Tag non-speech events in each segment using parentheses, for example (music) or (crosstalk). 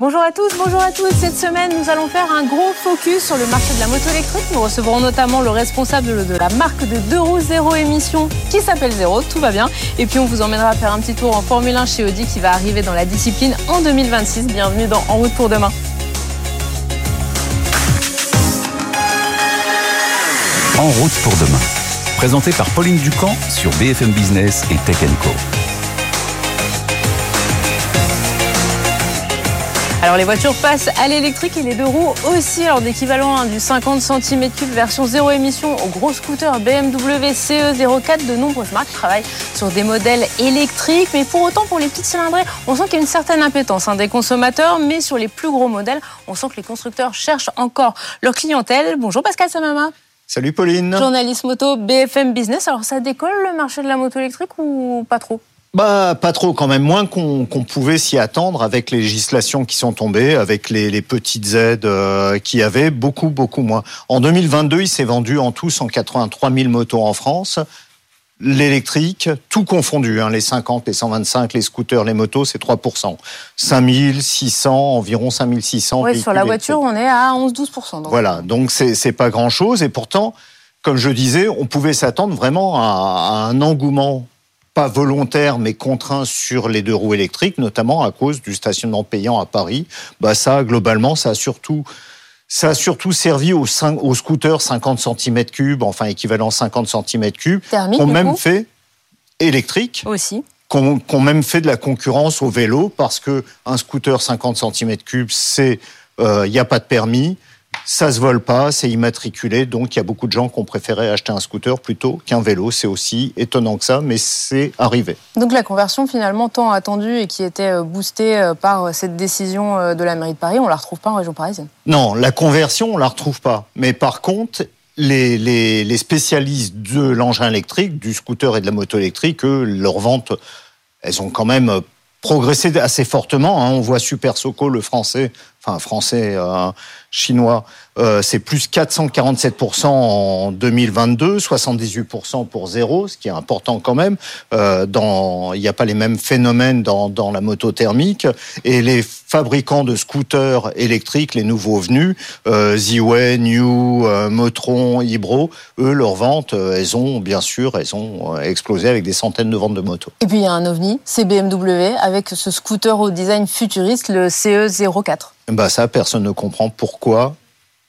Bonjour à tous, bonjour à tous. Cette semaine, nous allons faire un gros focus sur le marché de la moto électrique. Nous recevrons notamment le responsable de la marque de deux roues zéro émission qui s'appelle Zéro, tout va bien. Et puis on vous emmènera faire un petit tour en Formule 1 chez Audi qui va arriver dans la discipline en 2026. Bienvenue dans En route pour demain. En route pour demain. Présenté par Pauline Ducamp sur BFM Business et Tech Co. Alors les voitures passent à l'électrique et les deux roues aussi. Alors d'équivalent hein, du 50 cm3 version zéro émission au gros scooter BMW CE04, de nombreuses marques travaillent sur des modèles électriques. Mais pour autant, pour les petites cylindrées, on sent qu'il y a une certaine impétence hein, des consommateurs. Mais sur les plus gros modèles, on sent que les constructeurs cherchent encore leur clientèle. Bonjour Pascal Samama. Salut Pauline. Journaliste moto BFM Business. Alors ça décolle le marché de la moto électrique ou pas trop? Bah, pas trop, quand même moins qu'on pouvait s'y attendre avec les législations qui sont tombées, avec les, petites aides euh, qui avaient beaucoup, beaucoup moins. En 2022, il s'est vendu en tout 183 000 motos en France. L'électrique, tout confondu, hein, les 50, les 125, les scooters, les motos, c'est 3%. 5600, environ 5600. Oui, sur la voiture, on est à 11-12%. Voilà, donc c'est pas grand-chose. Et pourtant, comme je disais, on pouvait s'attendre vraiment à un engouement pas volontaire mais contraint sur les deux roues électriques, notamment à cause du stationnement payant à Paris. Bah ça, globalement, ça a surtout ça a surtout servi aux, aux scooters 50 cm3, enfin équivalent 50 cm3, qu'on même fait électrique. Aussi. Qu'on même fait de la concurrence au vélo parce que un scooter 50 cm3, c'est euh, il n'y a pas de permis. Ça se vole pas, c'est immatriculé, donc il y a beaucoup de gens qui ont préféré acheter un scooter plutôt qu'un vélo. C'est aussi étonnant que ça, mais c'est arrivé. Donc la conversion finalement tant attendue et qui était euh, boostée euh, par euh, cette décision de la mairie de Paris, on la retrouve pas en région parisienne Non, la conversion on la retrouve pas. Mais par contre, les, les, spécialistes de l'engin électrique, du scooter et de la moto électrique, eux, leurs ventes, elles ont quand même progressé assez fortement. Hein. On voit Super Soco, le français, enfin français, euh, chinois, euh, c'est plus 447% en 2022, 78% pour zéro, ce qui est important quand même. Euh, il n'y a pas les mêmes phénomènes dans, la moto thermique. Et les fabricants de scooters électriques, les nouveaux venus, euh, Ziway, New, Motron, Ibro, eux, leurs ventes, elles ont bien sûr, elles ont explosé avec des centaines de ventes de motos. Et puis il y a un ovni, c'est BMW, avec ce scooter au design futuriste, le CE04. Bah ça, personne ne comprend pourquoi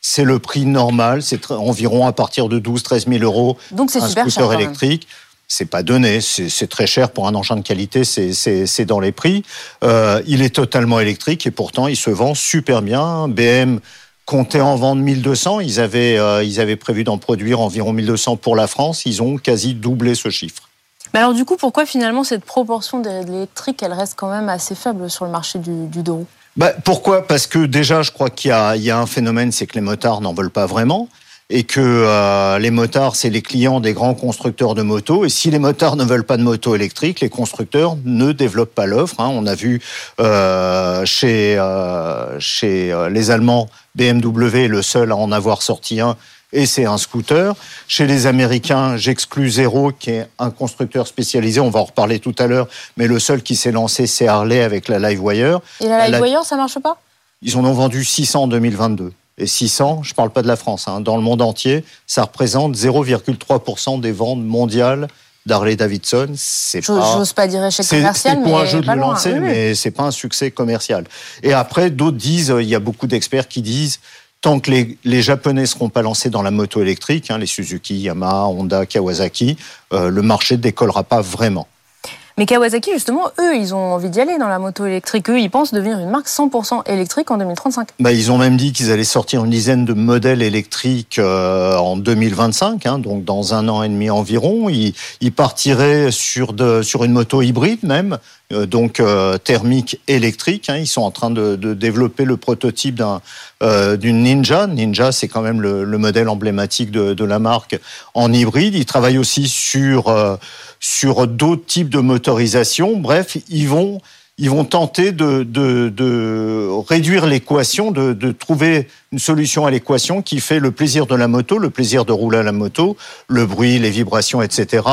c'est le prix normal, c'est environ à partir de 12-13 000 euros. Donc c'est un super scooter électrique. C'est pas donné, c'est très cher pour un engin de qualité, c'est dans les prix. Euh, il est totalement électrique et pourtant il se vend super bien. BM comptait en vendre 1200, ils avaient, euh, ils avaient prévu d'en produire environ 1200 pour la France, ils ont quasi doublé ce chiffre. Mais alors du coup, pourquoi finalement cette proportion d'électrique, elle reste quand même assez faible sur le marché du, du deux roues bah, pourquoi? Parce que déjà, je crois qu'il y, y a, un phénomène, c'est que les motards n'en veulent pas vraiment et que euh, les motards, c'est les clients des grands constructeurs de motos. Et si les motards ne veulent pas de motos électriques, les constructeurs ne développent pas l'offre. Hein. On a vu euh, chez, euh, chez euh, les Allemands, BMW est le seul à en avoir sorti un et c'est un scooter. Chez les Américains, j'exclus Zero, qui est un constructeur spécialisé, on va en reparler tout à l'heure, mais le seul qui s'est lancé, c'est Harley avec la Livewire. Et la Livewire, ça marche pas? Ils en ont vendu 600 en 2022. Et 600, je ne parle pas de la France, hein, dans le monde entier, ça représente 0,3% des ventes mondiales d'Harley Davidson. C'est pas, j'ose pas dire échec commercial, mais un jeu de le lancer, mais c'est pas un succès commercial. Et après, d'autres disent, il y a beaucoup d'experts qui disent, tant que les, les Japonais seront pas lancés dans la moto électrique, hein, les Suzuki, Yamaha, Honda, Kawasaki, euh, le marché ne décollera pas vraiment. Mais Kawasaki, justement, eux, ils ont envie d'y aller dans la moto électrique. Eux, ils pensent devenir une marque 100% électrique en 2035. Bah, ils ont même dit qu'ils allaient sortir une dizaine de modèles électriques euh, en 2025, hein, donc dans un an et demi environ. Ils, ils partiraient sur, de, sur une moto hybride même, donc euh, thermique électrique. Hein. Ils sont en train de, développer le prototype d'un euh, d'une Ninja. Ninja, c'est quand même le, le modèle emblématique de, de, la marque en hybride. Ils travaillent aussi sur sur d'autres types de motorisation. Bref, ils vont ils vont tenter de, de, de réduire l'équation, de, de, trouver une solution à l'équation qui fait le plaisir de la moto, le plaisir de rouler à la moto, le bruit, les vibrations, etc.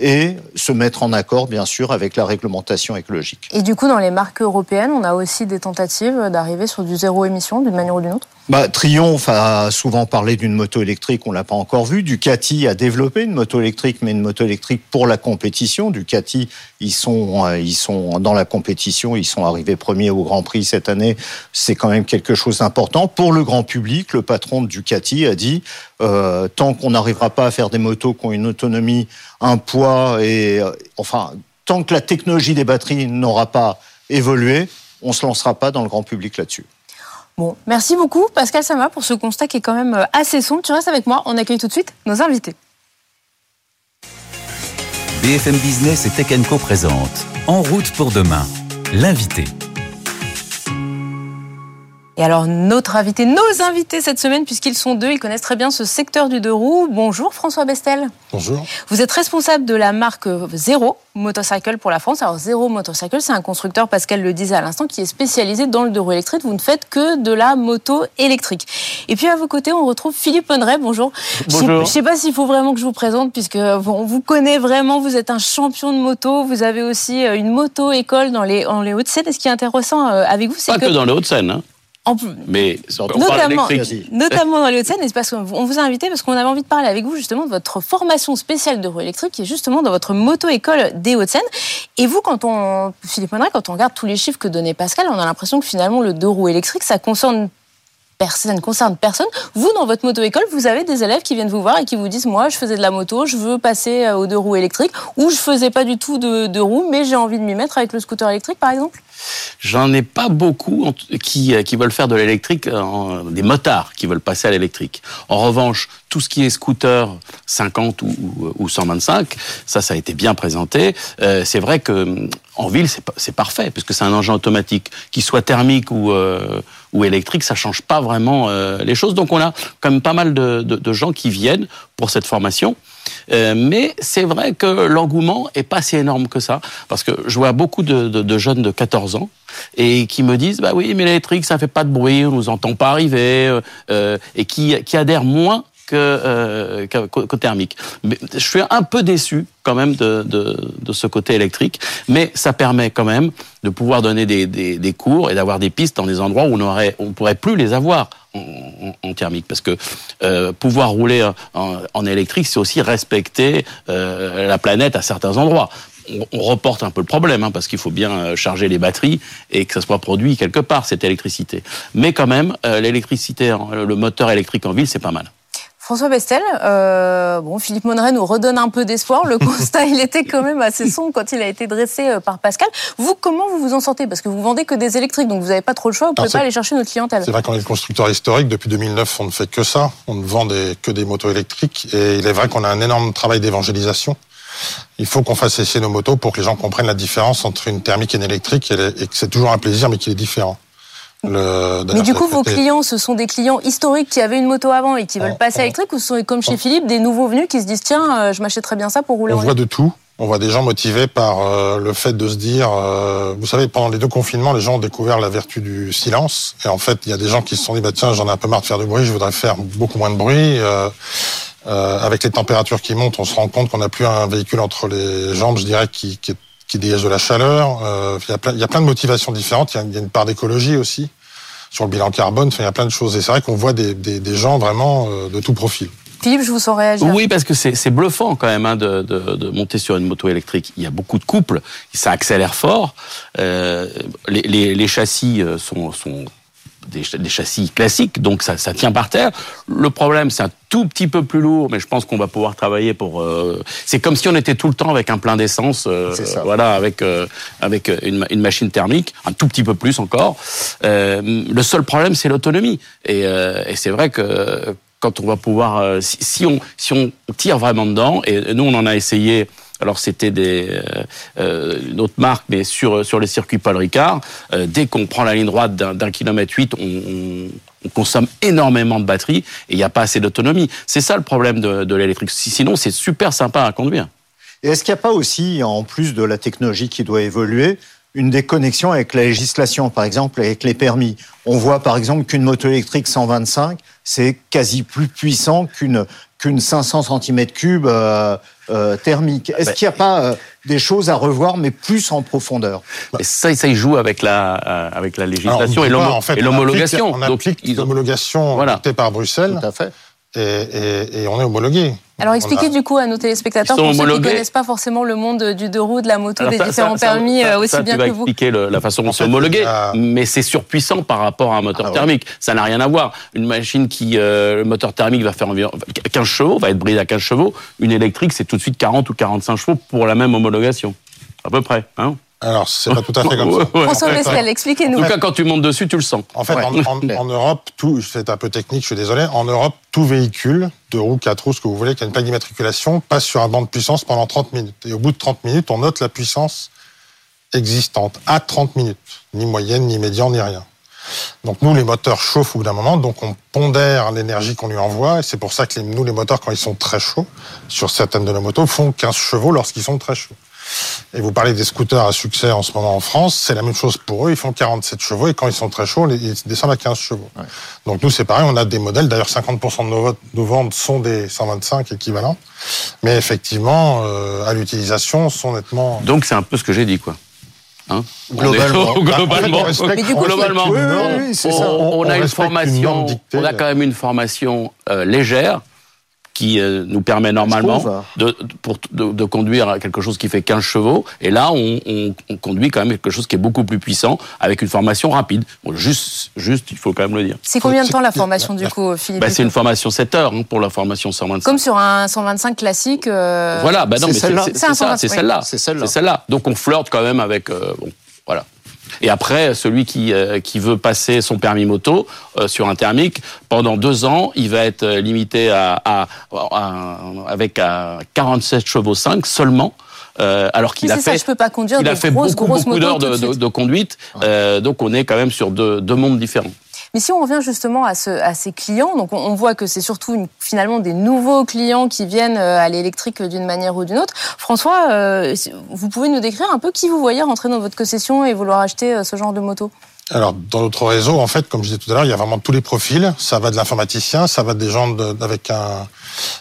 Et se mettre en accord, bien sûr, avec la réglementation écologique. Et du coup, dans les marques européennes, on a aussi des tentatives d'arriver sur du zéro émission d'une manière ou d'une autre? Bah, Triomphe a souvent parlé d'une moto électrique, on l'a pas encore vu. Ducati a développé une moto électrique, mais une moto électrique pour la compétition. Ducati, ils sont, euh, ils sont dans la compétition, ils sont arrivés premiers au Grand Prix cette année. C'est quand même quelque chose d'important. Pour le grand public, le patron de Ducati a dit, euh, tant qu'on n'arrivera pas à faire des motos qui ont une autonomie, un poids et, euh, enfin, tant que la technologie des batteries n'aura pas évolué, on se lancera pas dans le grand public là-dessus. Bon, merci beaucoup Pascal Sama pour ce constat qui est quand même euh, assez sombre. Tu restes avec moi, on accueille tout de suite nos invités. BFM Business et Tech Co présente En route pour demain, l'invité. Et alors, notre invité, nos invités cette semaine, puisqu'ils sont deux, ils connaissent très bien ce secteur du deux roues. Bonjour François Bestel. Bonjour. Vous êtes responsable de la marque Zéro Motorcycle pour la France. Alors, Zéro Motorcycle, c'est un constructeur, Pascal le disait à l'instant, qui est spécialisé dans le deux roues électrique. Vous ne faites que de la moto électrique. Et puis, à vos côtés, on retrouve Philippe Honret. Bonjour. Bonjour. Je ne sais pas s'il faut vraiment que je vous présente, puisque on vous connaît vraiment. Vous êtes un champion de moto. Vous avez aussi euh, une moto-école dans les, les Hauts-de-Seine. Et ce qui est intéressant euh, avec vous, c'est que... Pas que dans les Hauts-de-Seine, hein mais notamment, (laughs) notamment dans les Hauts-de-Seine, et c'est parce qu'on vous a invité parce qu'on avait envie de parler avec vous justement de votre formation spéciale de roue électrique qui est justement dans votre moto-école des Hauts-de-Seine. Et vous, quand on, Philippe Mondret, quand on regarde tous les chiffres que donnait Pascal, on a l'impression que finalement le deux roues électriques, ça concerne ça ne concerne personne. Vous, dans votre moto-école, vous avez des élèves qui viennent vous voir et qui vous disent Moi, je faisais de la moto, je veux passer aux deux roues électriques, ou je faisais pas du tout de, de roues, mais j'ai envie de m'y mettre avec le scooter électrique, par exemple J'en ai pas beaucoup qui, euh, qui veulent faire de l'électrique, euh, des motards qui veulent passer à l'électrique. En revanche, tout ce qui est scooter 50 ou, ou 125, ça, ça a été bien présenté. Euh, c'est vrai que en ville, c'est parfait, puisque c'est un engin automatique, qu'il soit thermique ou, euh, électrique, ça change pas vraiment euh, les choses. Donc on a quand même pas mal de gens qui viennent pour cette formation. Euh, mais c'est vrai que l'engouement est pas si énorme que ça, parce que je vois beaucoup de, jeunes de 14 ans et qui me disent bah oui mais l'électrique ça fait pas de bruit, on nous entend pas arriver euh, et qui, qui adhèrent moins que, euh, que, thermique. Mais je suis un peu déçu quand même de, de, ce côté électrique, mais ça permet quand même de pouvoir donner des, des, cours et d'avoir des pistes dans des endroits où on aurait, on pourrait plus les avoir en, thermique, parce que euh, pouvoir rouler en, électrique, c'est aussi respecter euh, la planète à certains endroits on reporte un peu le problème, hein, parce qu'il faut bien euh, charger les batteries et que ça soit produit quelque part, cette électricité. Mais quand même, l'électricité, le moteur électrique en ville, c'est pas mal. François Bestel, euh, bon, Philippe Monneret nous redonne un peu d'espoir. Le (laughs) constat, il était quand même assez sombre quand il a été dressé euh, par Pascal. Vous, comment vous vous en sortez? Parce que vous vendez que des électriques, donc vous n'avez pas trop le choix, vous ne pouvez pas aller chercher notre clientèle. C'est vrai qu'on est le constructeur historique. Depuis 2009, on ne fait que ça. On ne vend des, que des motos électriques. Et il est vrai qu'on a un énorme travail d'évangélisation. Il faut qu'on fasse essayer nos motos pour que les gens comprennent la différence entre une thermique et une électrique et que c'est toujours un plaisir, mais qu'il est différent. Le, mais du coup, vos clients, ce sont des clients historiques qui avaient une moto avant et qui veulent passer à électrique ou ce sont, comme chez Philippe, des nouveaux venus qui se disent tiens, euh, je m'achèterais bien ça pour rouler On voit de tout. On voit des gens motivés par euh, le fait de se dire, euh, vous savez, pendant les deux confinements, les gens ont découvert la vertu du silence. Et en fait, il y a des gens qui se sont dit, bah, tiens, j'en ai un peu marre de faire du bruit, je voudrais faire beaucoup moins de bruit. Euh, avec les températures qui montent, on se rend compte qu'on n'a plus un véhicule entre les jambes, je dirais, qui, qui, qui dégage de la chaleur. Euh, il, y a plein, il y a plein de motivations différentes. Il y a, il y a une part d'écologie aussi sur le bilan carbone. Enfin, il y a plein de choses. Et c'est vrai qu'on voit des, des, des, gens vraiment euh, de tout profil. Philippe, je vous sens réagir. Oui, parce que c'est bluffant quand même hein, de, de, de, monter sur une moto électrique. Il y a beaucoup de couples, ça accélère fort. Euh, les, les, les, châssis sont, sont des, des, châssis classiques, donc ça, ça, tient par terre. Le problème, c'est un tout petit peu plus lourd, mais je pense qu'on va pouvoir travailler pour. Euh, c'est comme si on était tout le temps avec un plein d'essence, euh, voilà, avec euh, avec une, une, machine thermique, un tout petit peu plus encore. Le seul problème, c'est l'autonomie, et, et c'est vrai que quand on va pouvoir, si, si, on si on tire vraiment dedans, et nous on en a essayé alors c'était des euh, euh, une autre marque, mais sur sur les circuits Paul Ricard, euh, dès qu'on prend la ligne droite d'un kilomètre huit, on, on, on, consomme énormément de batterie et il n'y a pas assez d'autonomie. C'est ça le problème de, de l'électrique. Sinon, c'est super sympa à conduire. Et est-ce qu'il n'y a pas aussi, en plus de la technologie qui doit évoluer, une déconnexion avec la législation, par exemple avec les permis. On voit par exemple qu'une moto électrique 125, c'est quasi plus puissant qu'une qu'une 500 cm3 euh, euh, thermique. Est-ce qu'il n'y a pas euh, des choses à revoir, mais plus en profondeur? Ça, ça y joue avec la, euh, avec la législation et l'homologation. On applique, l'homologation voilà. par Bruxelles. Tout à fait et, et, et on est homologué. Alors expliquez du coup à nos téléspectateurs, pour ceux qui ne connaissent pas forcément le monde du deux roues, de la moto, des différents permis ça, aussi bien tu vas que vous. expliquer le, la façon dont c'est homologué, mais c'est surpuissant par rapport à un moteur ah, thermique. Ouais. Ça n'a rien à voir. Une machine qui, euh, le moteur thermique va faire environ 15 chevaux, va être bridé à 15 chevaux. Une électrique, c'est tout de suite 40 ou 45 chevaux pour la même homologation. À peu près, hein alors, c'est pas tout à fait comme ça. (laughs) François Mescal, expliquez-nous. En tout cas, quand tu montes dessus, tu le sens. En fait, ouais. en, en, en, Europe, tout, c'est un peu technique, je suis désolé, en Europe, tout véhicule, deux roues, quatre roues, ce que vous voulez, qui a une plaque d'immatriculation, passe sur un banc de puissance pendant 30 minutes. Et au bout de 30 minutes, on note la puissance existante à 30 minutes. Ni moyenne, ni médian, ni rien. Donc nous, les moteurs chauffent au bout d'un moment, donc on pondère l'énergie qu'on lui envoie, et c'est pour ça que les, nous, les moteurs, quand ils sont très chauds, sur certaines de nos motos, font 15 chevaux lorsqu'ils sont très chauds. Et vous parlez des scooters à succès en ce moment en France, c'est la même chose pour eux. Ils font 47 chevaux et quand ils sont très chauds, ils descendent à 15 chevaux. Ouais. Donc nous, c'est pareil, on a des modèles. D'ailleurs, 50% de nos, nos, ventes sont des 125 équivalents. Mais effectivement, euh, à l'utilisation, sont nettement. Donc c'est un peu ce que j'ai dit, quoi. Hein? Globalement, globalement, globalement, oui, oui, on, a une formation, une on a quand même une formation euh, légère qui euh, nous permet normalement de, pour, de, de, conduire quelque chose qui fait 15 chevaux. Et là, on, on, on, conduit quand même quelque chose qui est beaucoup plus puissant avec une formation rapide. Bon, juste, juste, il faut quand même le dire. C'est combien de temps la formation du coup, Philippe bah, C'est une formation 7 heures hein, pour la formation 125. Comme sur un 125 classique. Euh... Voilà, bah non, mais c'est celle-là. C'est celle-là. C'est celle-là. Celle Donc on flirte quand même avec. Euh, bon, voilà. Et après, celui qui, euh, qui veut passer son permis moto euh, sur un thermique, pendant deux ans, il va être limité à, à, à avec à 47 chevaux 5 seulement. Euh, alors qu'il a fait, ça, je peux pas conduire il a fait grosses, beaucoup, beaucoup d'heures de, de, de, conduite. Euh, donc on est quand même sur deux, deux mondes différents. Mais si on revient justement à, ce, à ces clients, on, voit que c'est surtout finalement des nouveaux clients qui viennent euh, à l'électrique d'une manière ou d'une autre. François, euh, vous pouvez nous décrire un peu qui vous voyez rentrer dans votre concession et vouloir acheter euh, ce genre de moto? Alors, dans notre réseau, en fait, comme je disais tout à l'heure, il y a vraiment tous les profils. Ça va de l'informaticien, ça va des gens de, avec un,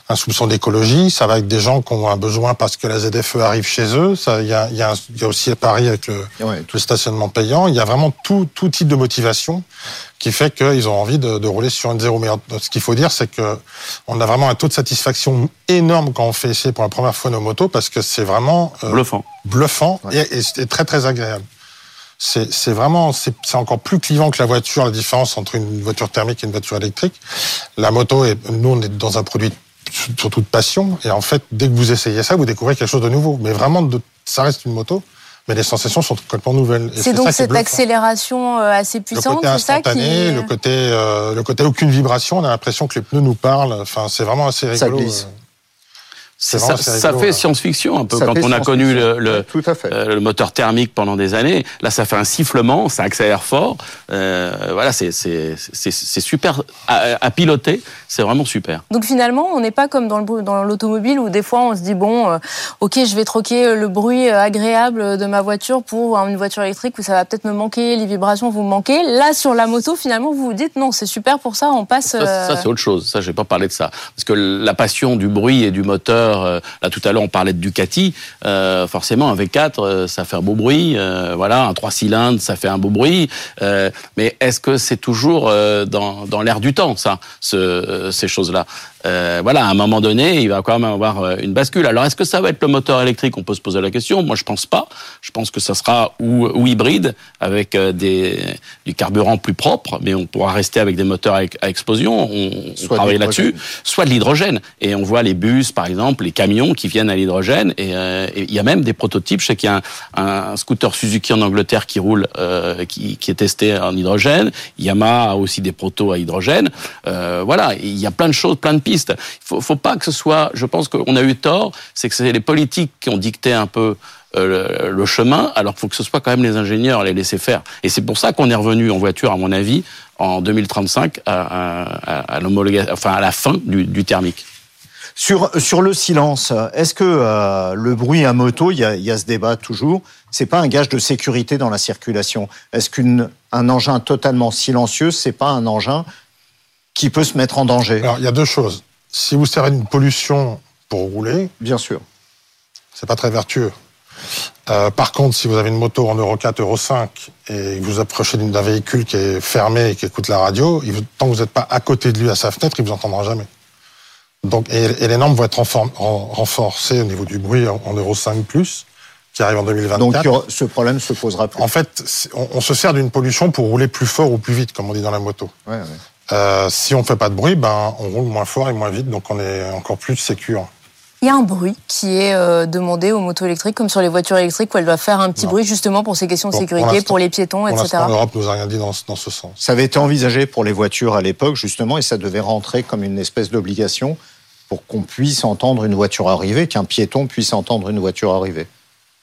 un soupçon d'écologie, ça va avec des gens qui ont un besoin parce que la ZFE arrive chez eux. Ça, il y a, il y a, il y a aussi à Paris avec le, ouais. le, stationnement payant. Il y a vraiment tout, tout type de motivation qui fait qu'ils ont envie de, de, rouler sur une zéro. Mais ce qu'il faut dire, c'est que on a vraiment un taux de satisfaction énorme quand on fait essayer pour la première fois nos motos parce que c'est vraiment euh, bluffant, bluffant ouais. et, et, et très très agréable c'est vraiment, c'est encore plus clivant que la voiture, la différence entre une voiture thermique et une voiture électrique. La moto, est, nous, on est dans un produit surtout de passion, et en fait, dès que vous essayez ça, vous découvrez quelque chose de nouveau. Mais vraiment, de, ça reste une moto, mais les sensations sont complètement nouvelles. C'est donc cette accélération euh, assez puissante, c'est ça qui... le côté, euh, le côté aucune vibration, on a l'impression que les pneus nous parlent. Enfin, c'est vraiment assez rigolo. Ça glisse. Ça, ça, fait science-fiction un peu ça quand on a connu le, le, euh, le, moteur thermique pendant des années. Là, ça fait un sifflement, ça accélère fort. Euh, voilà, c'est super à, à, piloter. C'est vraiment super. Donc finalement, on n'est pas comme dans l'automobile où des fois on se dit bon, euh, ok, je vais troquer le bruit agréable de ma voiture pour une voiture électrique où ça va peut-être me manquer, les vibrations vont me manquer. Là, sur la moto, finalement, vous vous dites non, c'est super pour ça, on passe. Ça, ça c'est autre chose. Ça, je vais pas parler de ça parce que la passion du bruit et du moteur euh, là, tout à l'heure, on parlait de Ducati. Euh, forcément, un V4, euh, ça fait un beau bruit. voilà, un 3 cylindres, ça fait un beau bruit. mais est-ce que c'est toujours dans, l'air du temps, ça, ce, ces choses-là? Euh, voilà, à un moment donné, il va quand même avoir une bascule. Alors, est-ce que ça va être le moteur électrique? On peut se poser la question. Moi, je pense pas. Je pense que ça sera ou, ou hybride avec des, du carburant plus propre, mais on pourra rester avec des moteurs à, explosion. On, on travaille là-dessus. Soit de l'hydrogène. Et on voit les bus, par exemple, les camions qui viennent à l'hydrogène. Et euh, il y a même des prototypes. Je sais qu'il y a un, un, scooter Suzuki en Angleterre qui roule, euh, qui, qui, est testé en hydrogène. Yamaha a aussi des protos à hydrogène. Euh, voilà, il y a plein de choses, plein de pistes. Il faut, faut pas que ce soit. Je pense qu'on a eu tort. C'est que c'est les politiques qui ont dicté un peu euh, le, chemin, alors faut que ce soit quand même les ingénieurs les laisser faire. Et c'est pour ça qu'on est revenu en voiture, à mon avis, en 2035 à, à, enfin à la fin du, thermique. Sur, sur le silence, est-ce que euh, le bruit à moto, il y a, il y a ce débat toujours, c'est pas un gage de sécurité dans la circulation? Est-ce qu'un engin totalement silencieux, c'est pas un engin qui peut se mettre en danger Alors, il y a deux choses. Si vous servez d'une pollution pour rouler, Bien sûr. c'est pas très vertueux. Euh, par contre, si vous avez une moto en Euro 4, Euro 5 et que vous approchez d'un véhicule qui est fermé et qui écoute la radio, tant que vous n'êtes pas à côté de lui à sa fenêtre, il vous entendra jamais. Donc, et, et les normes vont être renfor- ren- renforcées au niveau du bruit en, en Euro 5 qui arrive en 2024. Donc ce problème se posera plus. en fait, on se sert d'une pollution pour rouler plus fort ou plus vite, comme on dit dans la moto. Ouais, ouais. Euh, si on fait pas de bruit, ben on roule moins fort et moins vite, donc on est encore plus sécure. Il y a un bruit qui est euh, demandé aux motos électriques, comme sur les voitures électriques, où elles doivent faire un petit Non. bruit justement pour ces questions de Bon, sécurité, pour les piétons, etc. l'Europe nous a rien dit dans ce sens. Ça avait été envisagé pour les voitures à l'époque, justement, et ça devait rentrer comme une espèce d'obligation pour qu'on puisse entendre une voiture arriver, qu'un piéton puisse entendre une voiture arriver.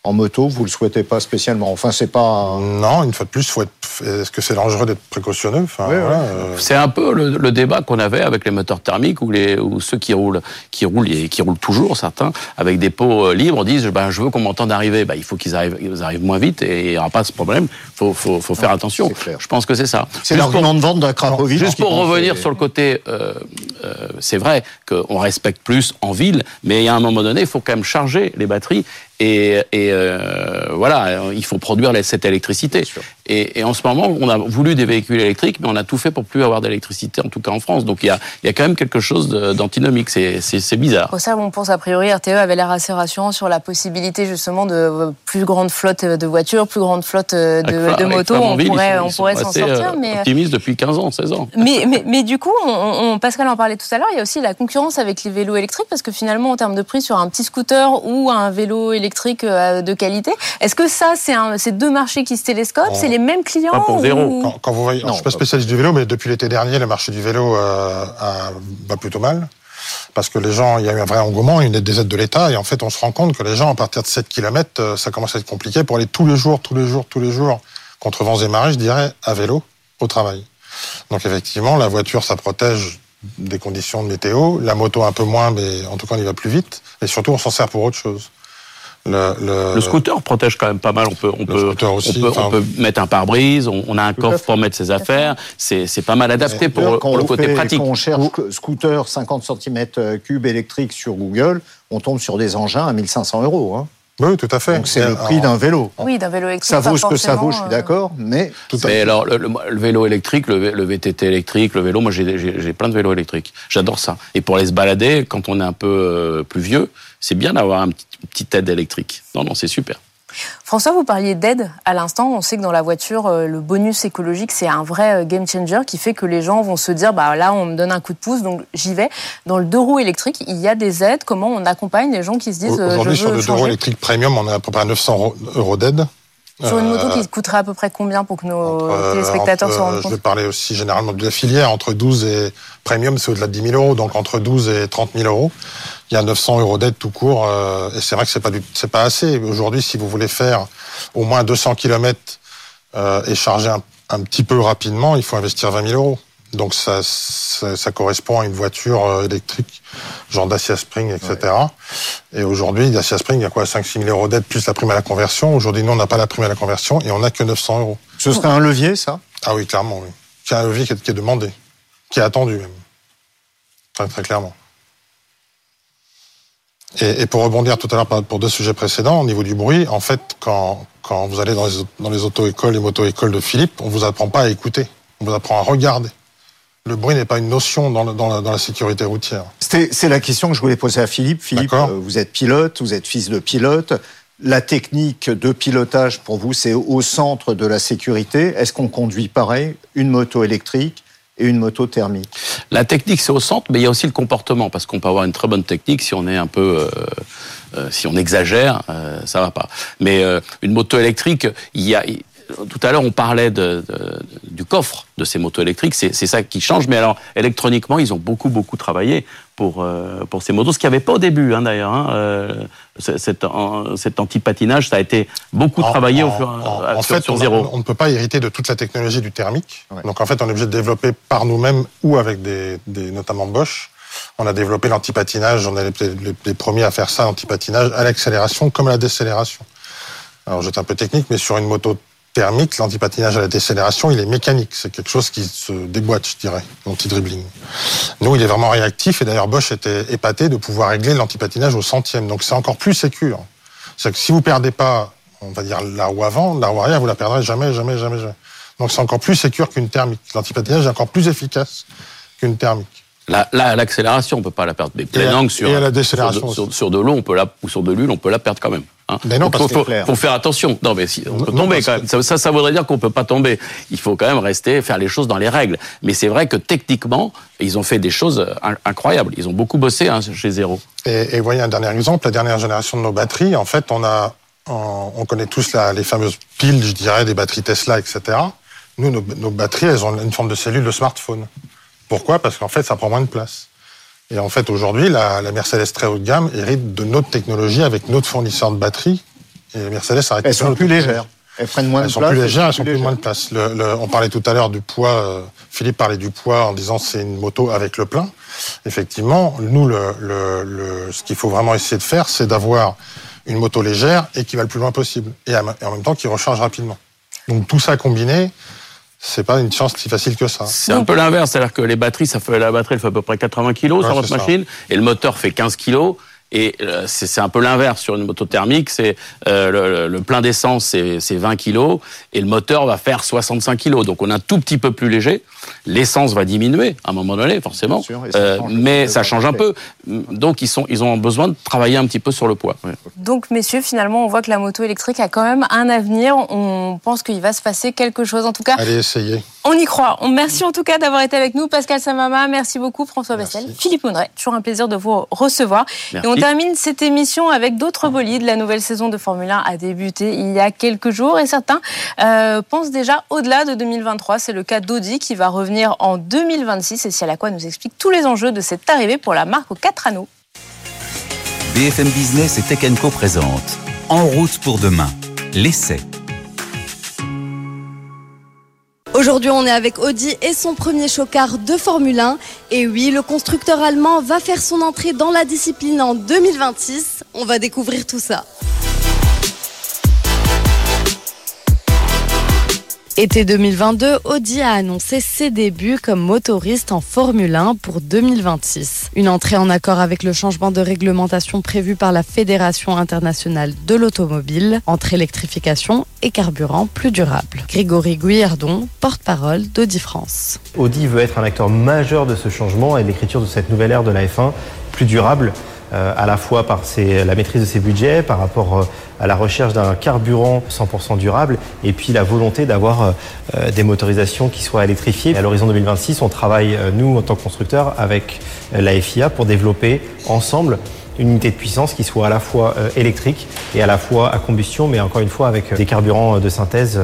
En moto, vous le souhaitez pas spécialement. Enfin, c'est pas. Non, une fois de plus, faut être. Est-ce que c'est dangereux d'être précautionneux? Enfin, Oui, voilà, oui. euh, C'est un peu le, le débat qu'on avait avec les moteurs thermiques ou, les, ou ceux qui roulent, qui roulent et qui roulent toujours, certains, avec des pots euh, libres, disent ben, je veux qu'on m'entende arriver. Ben, il faut qu'ils arrivent, ils arrivent moins vite et il n'y aura pas ce problème. Il faut, faut, faut faire attention. Je pense que c'est ça. C'est Juste l'argument de vente d'Akrapovic. Juste qui pour revenir sur le côté, euh, euh, c'est vrai qu'on respecte plus en ville, mais à un moment donné, il faut quand même charger les batteries et, euh, voilà, il faut produire cette électricité. Et, et en ce moment, on a voulu des véhicules électriques, mais on a tout fait pour plus avoir d'électricité, en tout cas en France. Donc il y a, il y a quand même quelque chose d'antinomique. C'est- C'est c'est bizarre. Pour ça, on pense a priori, RTE avait l'air assez rassurant sur la possibilité justement de euh, plus grande flotte de voitures, plus grande flotte euh, de, Avec- de avec motos. On pourrait, sont- on pourrait s'en sortir, euh, mais. optimistes depuis 15 ans, 16 ans. Mais, mais, mais du coup, on, on- Pascal en parlait tout à l'heure, il y a aussi la concurrence avec les vélos électriques, parce que finalement, en termes de prix, sur un petit scooter ou un vélo électrique euh, de qualité, est-ce que ça, c'est un- c'est deux marchés qui se télescopent Oh. Les mêmes clients Pas pour ou- zéro. Quand, quand vous voyez, Non, je suis pas pas- spécialiste du vélo, mais depuis l'été dernier, le marché du vélo euh, a- va plutôt mal. Parce que les gens, il y a eu un vrai engouement, une aide des aides de l'État, et en fait, on se rend compte que les gens, à partir de 7 km, ça commence à être compliqué pour aller tous les jours, tous les jours, tous les jours, contre vents et marées, je dirais, à vélo, au travail. Donc effectivement, la voiture, ça protège des conditions de météo, la moto un peu moins, mais en tout cas, on y va plus vite, et surtout, on s'en sert pour autre chose. Le, le- Le scooter protège quand même pas mal. On peut, on Le peut, scooter aussi, on peut, enfin- on peut mettre un pare-brise. On, on a un coffre pour mettre ses affaires. C'est, pas mal adapté pour, D'ailleurs, pour le on côté fait- pratique. Quand on cherche scooter 50 cm3 électrique sur Google, on tombe sur des engins à 1500 euros. hein. Oui, tout à fait. Donc c'est le prix alors, d'un vélo. Oui, d'un vélo électrique. Ça vaut ce que ça vaut, je suis euh, d'accord, mais tout à Mais fait. alors, le, le- le vélo électrique, le, le VTT électrique, le vélo, moi j'ai, plein de vélos électriques. J'adore ça. Et pour aller se balader, quand on est un peu euh, plus vieux, c'est bien d'avoir un petit, une petite aide électrique. Non, non, c'est super. François, vous parliez d'aide à l'instant. On sait que dans la voiture, euh, le bonus écologique, c'est un vrai euh, game changer qui fait que les gens vont se dire, bah là, on me donne un coup de pouce, donc j'y vais. Dans le deux roues électrique, il y a des aides. Comment on accompagne les gens qui se disent, euh, Aujourd'hui, sur le deux roues changer? électrique premium, on est à peu près à 900 euros- euros d'aide. Sur une moto Euh, qui coûterait à peu près combien pour que nos entre, téléspectateurs entre, se rendent Je vais compte parler aussi généralement de la filière. Entre 12 et premium, c'est au-delà de 10 000 euros. Donc entre 12 et 30 000 euros, il y a 900 euros d'aide tout court. euh, et c'est vrai que c'est pas du- c'est pas assez. Aujourd'hui, si vous voulez faire au moins 200 km euh, et charger un, un petit peu rapidement, il faut investir 20 000 euros. Donc ça, ça, ça correspond à une voiture euh, électrique, genre Dacia Spring, etc. Et aujourd'hui, Dacia Spring, il y a quoi 5-6 000 euros d'aide plus la prime à la conversion. Aujourd'hui, nous, on n'a pas la prime à la conversion et on n'a que 900 euros. ce serait un levier, ça? Ah oui, clairement, oui. A un levier qui est, qui est demandé, qui est attendu même. Très, très clairement. Et, et pour rebondir tout à l'heure pour deux sujets précédents, au niveau du bruit, en fait, quand, quand vous allez dans les, dans les auto-écoles, les moto-écoles de Philippe, on vous apprend pas à écouter, on vous apprend à regarder. Le bruit n'est pas une notion dans, le- dans, la, dans la sécurité routière. C'est la question que je voulais poser à Philippe. Philippe, euh, vous êtes pilote, vous êtes fils de pilote. La technique de pilotage, pour vous, c'est au centre de la sécurité. Est-ce qu'on conduit pareil une moto électrique et une moto thermique? La technique, c'est au centre, mais il y a aussi le comportement, parce qu'on peut avoir une très bonne technique si on est un peu, euh, euh, si on exagère, euh, ça va pas. Mais euh, une moto électrique, il y a. tout à l'heure, on parlait de, de- du coffre de ces motos électriques. C'est ça qui change. Mais alors, électroniquement, ils ont beaucoup, beaucoup travaillé pour, euh, pour ces motos. Ce qu'il n'y avait pas au début, hein, d'ailleurs. Hein, euh, cet, en- cet anti-patinage, ça a été beaucoup En- travaillé au en- fur- en- en sur, fait, sur on, zéro. on ne peut pas hériter de toute la technologie du thermique. Ouais. Donc en fait, on est obligé de développer par nous-mêmes ou avec des, des notamment Bosch On a développé l'antipatinage, on est les, premiers à faire ça, l'antipatinage à l'accélération comme à la décélération. Alors, j'étais un peu technique, mais sur une moto thermique, l'antipatinage à la décélération, il est mécanique. C'est quelque chose qui se déboîte, je dirais, l'anti-dribbling. Nous, il est vraiment réactif, et d'ailleurs, Bosch était épaté de pouvoir régler l'antipatinage au centième. Donc, c'est encore plus sécur. C'est que si vous perdez pas, on va dire, la roue avant, la roue arrière, vous la perdrez jamais, jamais, jamais, jamais. Donc, c'est encore plus sécur qu'une thermique. L'antipatinage est encore plus efficace qu'une thermique. Là, l'accélération, on peut pas la perdre. Mais plein angle sur, la décélération sur, de l'eau, on peut la, ou sur de l'huile, on peut la perdre quand même. Hein. Mais non, parce faut, faut, faire attention. Non, mais si, on peut tomber quand même. Ça, ça, voudrait dire qu'on peut pas tomber. Il faut quand même rester, faire les choses dans les règles. Mais c'est vrai que techniquement, ils ont fait des choses incroyables. Ils ont beaucoup bossé hein, chez Zéro. Et, et voyez un dernier exemple, la dernière génération de nos batteries. En fait, on a, on connaît tous la, les fameuses piles, je dirais, des batteries Tesla, etc. Nous, nos, nos batteries, elles ont une forme de cellule de smartphone. Pourquoi? Parce qu'en fait, ça prend moins de place. Et en fait, aujourd'hui, la, Mercedes très haut de gamme hérite de notre technologie avec notre fournisseur de batteries. Et Mercedes arrête Elles sont plus légères. Elles prennent moins de place. Elles sont plus légères, elles sont plus moins de place. on parlait tout à l'heure du poids. Euh, Philippe parlait du poids en disant c'est une moto avec le plein. Effectivement, nous, ce qu'il faut vraiment essayer de faire, c'est d'avoir une moto légère et qui va le plus loin possible. Et en même temps qui recharge rapidement. Donc tout ça combiné, c'est pas une chance si facile que ça. C'est un peu l'inverse, c'est-à-dire que les batteries, ça fait la batterie, elle fait à peu près 80 kg sur votre machine, et le moteur fait 15 kg. Et euh, c'est un peu l'inverse sur une moto thermique. C'est euh, le, plein d'essence, c'est 20 kg et le moteur va faire 65 kg. Donc on est un tout petit peu plus léger. L'essence va diminuer à un moment donné, forcément, euh, mais ça change un peu. Donc ils sont, ils ont besoin de travailler un petit peu sur le poids. Donc messieurs, finalement, on voit que la moto électrique a quand même un avenir. On pense qu'il va se passer quelque chose. En tout cas, allez essayer. On y croit. Merci en tout cas d'avoir été avec nous, Pascal Samama. Merci beaucoup, François Bessel, Philippe Mondret. Toujours un plaisir de vous recevoir. Et on termine cette émission avec d'autres bolides. La nouvelle saison de Formule 1 a débuté il y a quelques jours et certains euh, pensent déjà au-delà de 2023. C'est le cas d'Audi qui va revenir en 2026 et à quoi nous explique tous les enjeux de cette arrivée pour la marque aux 4 anneaux. BFM Business et Tech Co présente En route pour demain, l'essai Aujourd'hui, on est avec Audi et son premier chocard de Formule 1. Et oui, le constructeur allemand va faire son entrée dans la discipline en 2026. On va découvrir tout ça. Été 2022, Audi a annoncé ses débuts comme motoriste en Formule 1 pour 2026. Une entrée en accord avec le changement de réglementation prévu par la Fédération internationale de l'automobile entre électrification et carburant plus durable. Grégory Guillardon, porte-parole d'Audi France. Audi veut être un acteur majeur de ce changement et l'écriture de cette nouvelle ère de la F1 plus durable euh, à la fois par la maîtrise de ses budgets, par rapport euh, à la recherche d'un carburant 100% durable, et puis la volonté d'avoir euh, des motorisations qui soient électrifiées. À l'horizon 2026, on travaille, nous, en tant que constructeurs, avec la FIA pour développer ensemble une unité de puissance qui soit à la fois électrique et à la fois à combustion, mais encore une fois avec des carburants de synthèse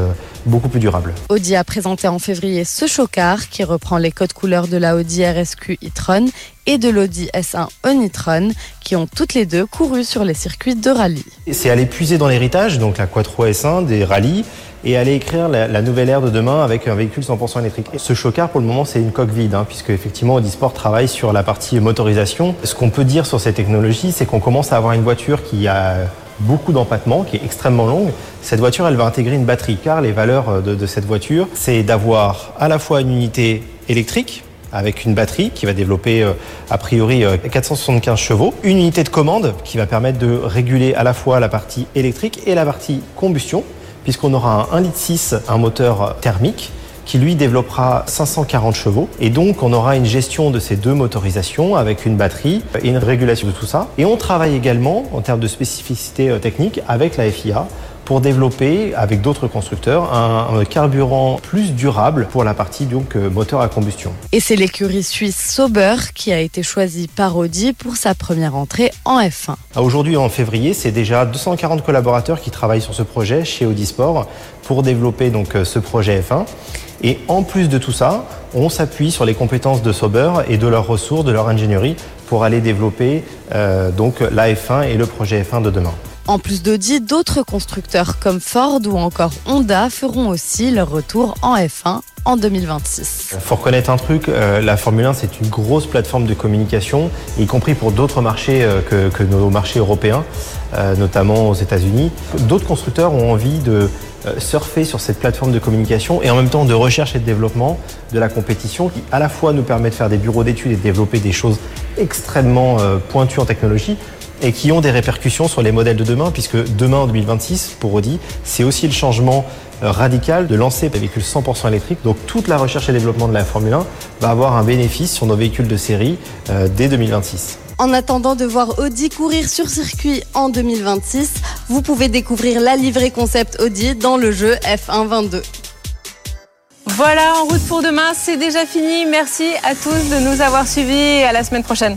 beaucoup plus durables. Audi a présenté en février ce chocard qui reprend les codes couleurs de la Audi RSQ e-tron et de l'Audi S1 Onitron qui ont toutes les deux couru sur les circuits de rallye. C'est aller puiser dans l'héritage, donc la Quattro S1 des rallyes, et aller écrire la, nouvelle ère de demain avec un véhicule 100% électrique. Ce chocard, pour le moment, c'est une coque vide, hein, puisque effectivement, Audi Sport travaille sur la partie motorisation. Ce qu'on peut dire sur cette technologie, c'est qu'on commence à avoir une voiture qui a beaucoup d'empattement, qui est extrêmement longue. Cette voiture, elle va intégrer une batterie, car les valeurs de, de cette voiture, c'est d'avoir à la fois une unité électrique, avec une batterie qui va développer euh, a priori 475 euh, chevaux, une unité de commande qui va permettre de réguler à la fois la partie électrique et la partie combustion, puisqu'on aura un 1,6 litre, un moteur thermique qui lui développera 540 chevaux. Et donc on aura une gestion de ces deux motorisations avec une batterie et une régulation de tout ça. Et on travaille également en termes de spécificité euh, technique avec la FIA pour développer avec d'autres constructeurs un, carburant plus durable pour la partie donc euh, moteur à combustion. Et c'est l'écurie suisse Sauber qui a été choisie par Audi pour sa première entrée en F1. Ah, aujourd'hui en février, c'est déjà 240 collaborateurs qui travaillent sur ce projet chez Audi Sport pour développer donc euh, ce projet F1. Et en plus de tout ça, on s'appuie sur les compétences de Sauber et de leurs ressources, de leur ingénierie pour aller développer euh, donc la F1 et le projet F1 de demain. En plus d'Audi, d'autres constructeurs comme Ford ou encore Honda feront aussi leur retour en F1 en 2026. Il faut reconnaître un truc, euh, la Formule 1 c'est une grosse plateforme de communication, y compris pour d'autres marchés euh, que, nos marchés européens, euh, notamment aux États-Unis. D'autres constructeurs ont envie de surfer sur cette plateforme de communication et en même temps de recherche et de développement de la compétition qui à la fois nous permet de faire des bureaux d'études et de développer des choses extrêmement pointues en technologie, et qui ont des répercussions sur les modèles de demain, puisque demain en 2026, pour Audi, c'est aussi le changement euh, radical de lancer des véhicules 100% électriques. Donc toute la recherche et développement de la Formule 1 va avoir un bénéfice sur nos véhicules de série euh, dès 2026. En attendant de voir Audi courir sur circuit en 2026, vous pouvez découvrir la livrée concept Audi dans le jeu F1 22. Voilà, en route pour demain, c'est déjà fini. Merci à tous de nous avoir suivis et à la semaine prochaine.